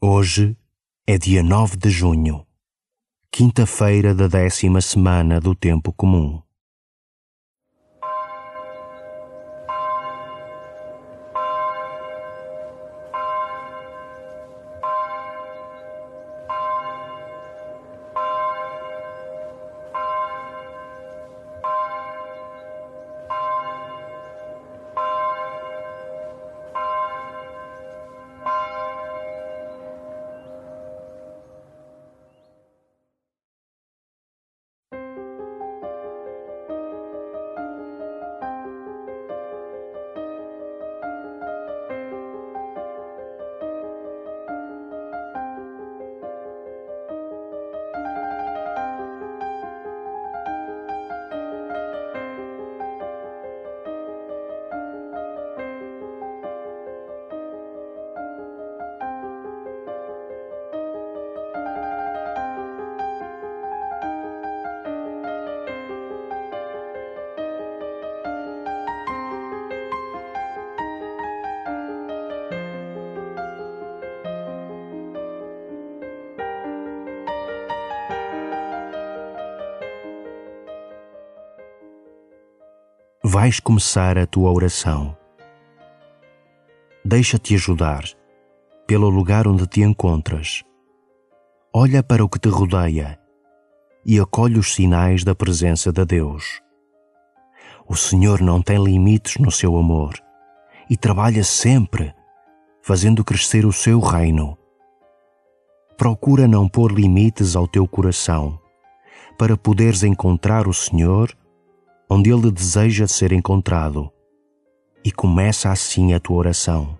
Hoje é dia 9 de junho, quinta-feira da décima semana do Tempo Comum. Vais começar a tua oração. Deixa-te ajudar pelo lugar onde te encontras. Olha para o que te rodeia e acolhe os sinais da presença de Deus. O Senhor não tem limites no seu amor e trabalha sempre, fazendo crescer o seu reino. Procura não pôr limites ao teu coração, para poderes encontrar o Senhor onde Ele deseja ser encontrado, e começa assim a tua oração.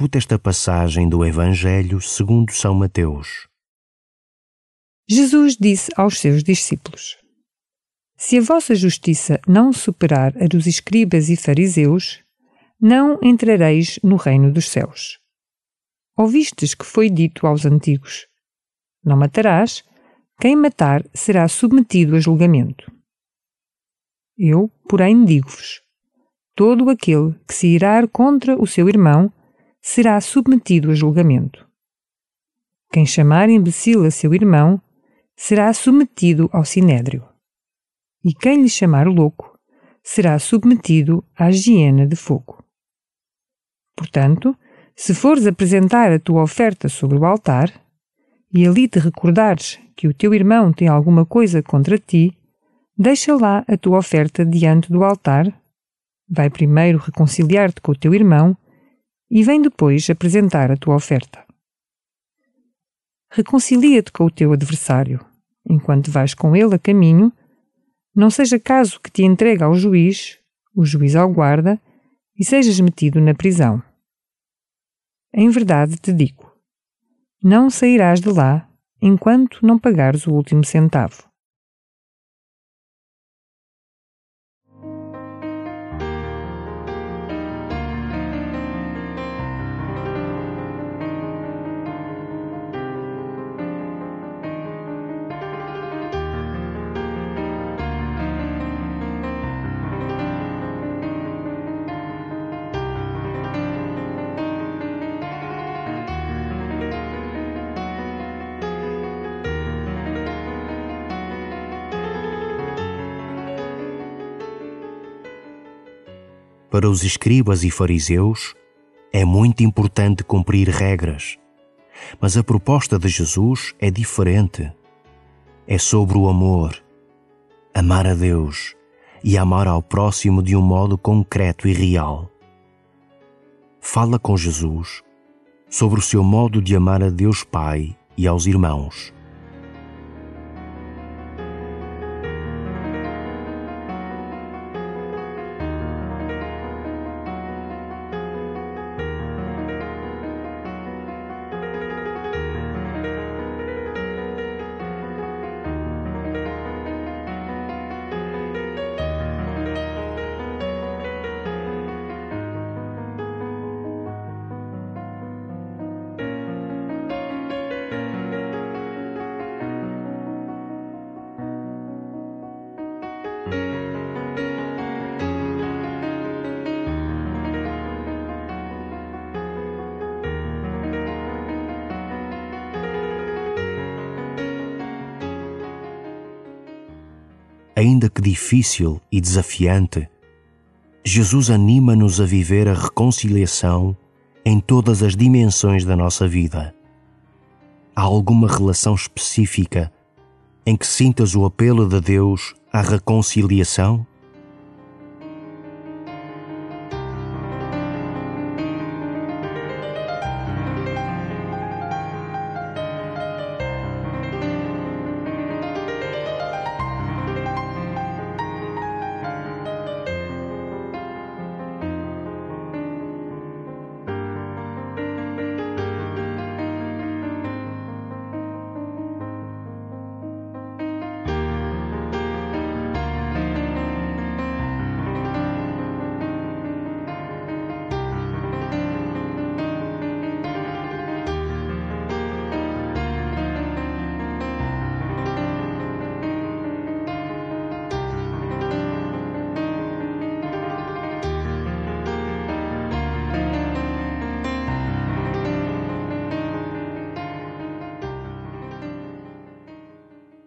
Escuta esta passagem do Evangelho segundo São Mateus. Jesus disse aos seus discípulos: Se a vossa justiça não superar a dos escribas e fariseus, não entrareis no reino dos céus. Ouvistes que foi dito aos antigos: Não matarás, quem matar será submetido a julgamento. Eu, porém, digo-vos: todo aquele que se irar contra o seu irmão será submetido a julgamento. Quem chamar imbecil a seu irmão será submetido ao sinédrio. E quem lhe chamar louco será submetido à hiena de fogo. Portanto, se fores apresentar a tua oferta sobre o altar, e ali te recordares que o teu irmão tem alguma coisa contra ti, deixa lá a tua oferta diante do altar, vai primeiro reconciliar-te com o teu irmão e vem depois apresentar a tua oferta. Reconcilia-te com o teu adversário, enquanto vais com ele a caminho, não seja caso que te entregue ao juiz, o juiz ao guarda, e sejas metido na prisão. Em verdade te digo: não sairás de lá enquanto não pagares o último centavo. Para os escribas e fariseus, é muito importante cumprir regras. Mas a proposta de Jesus é diferente. É sobre o amor. Amar a Deus e amar ao próximo de um modo concreto e real. Fala com Jesus sobre o seu modo de amar a Deus Pai e aos irmãos. Ainda que difícil e desafiante, Jesus anima-nos a viver a reconciliação em todas as dimensões da nossa vida. Há alguma relação específica em que sintas o apelo de Deus à reconciliação?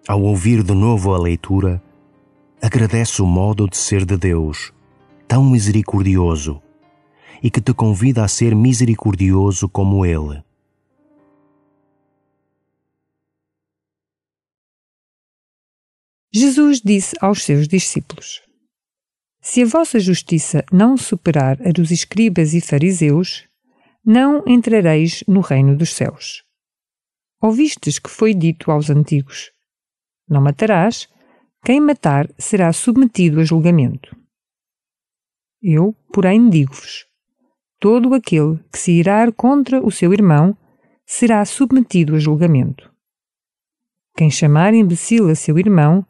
Ao ouvir de novo a leitura, agradece o modo de ser de Deus, tão misericordioso, e que te convida a ser misericordioso como Ele. Jesus disse aos seus discípulos: Se a vossa justiça não superar a dos escribas e fariseus, não entrareis no reino dos céus. Ouvistes que foi dito aos antigos: não matarás, quem matar será submetido a julgamento. Eu, porém, digo-vos: todo aquele que se irar contra o seu irmão será submetido a julgamento. Quem chamar imbecil a seu irmão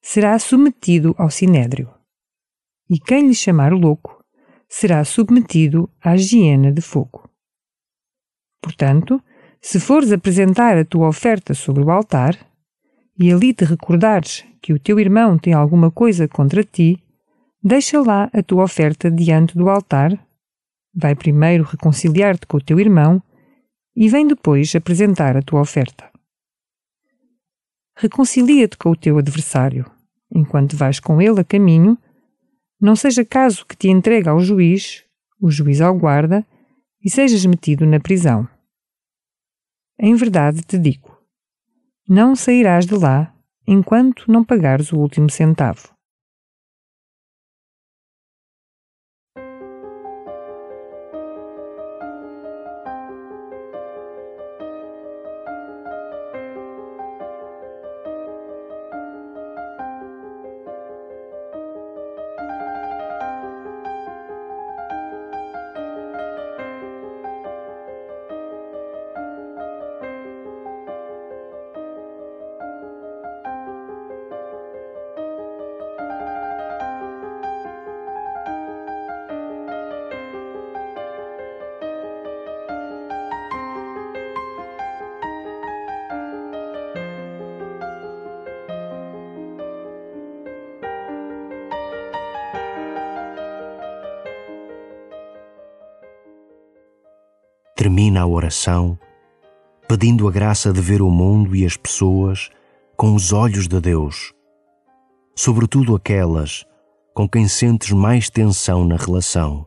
será submetido ao sinédrio. E quem lhe chamar louco será submetido à hiena de fogo. Portanto, se fores apresentar a tua oferta sobre o altar, e ali te recordares que o teu irmão tem alguma coisa contra ti, deixa lá a tua oferta diante do altar, vai primeiro reconciliar-te com o teu irmão e vem depois apresentar a tua oferta. Reconcilia-te com o teu adversário, enquanto vais com ele a caminho, não seja caso que te entregue ao juiz, o juiz ao guarda, e sejas metido na prisão. Em verdade te digo: não sairás de lá enquanto não pagares o último centavo. Termina a oração pedindo a graça de ver o mundo e as pessoas com os olhos de Deus, sobretudo aquelas com quem sentes mais tensão na relação.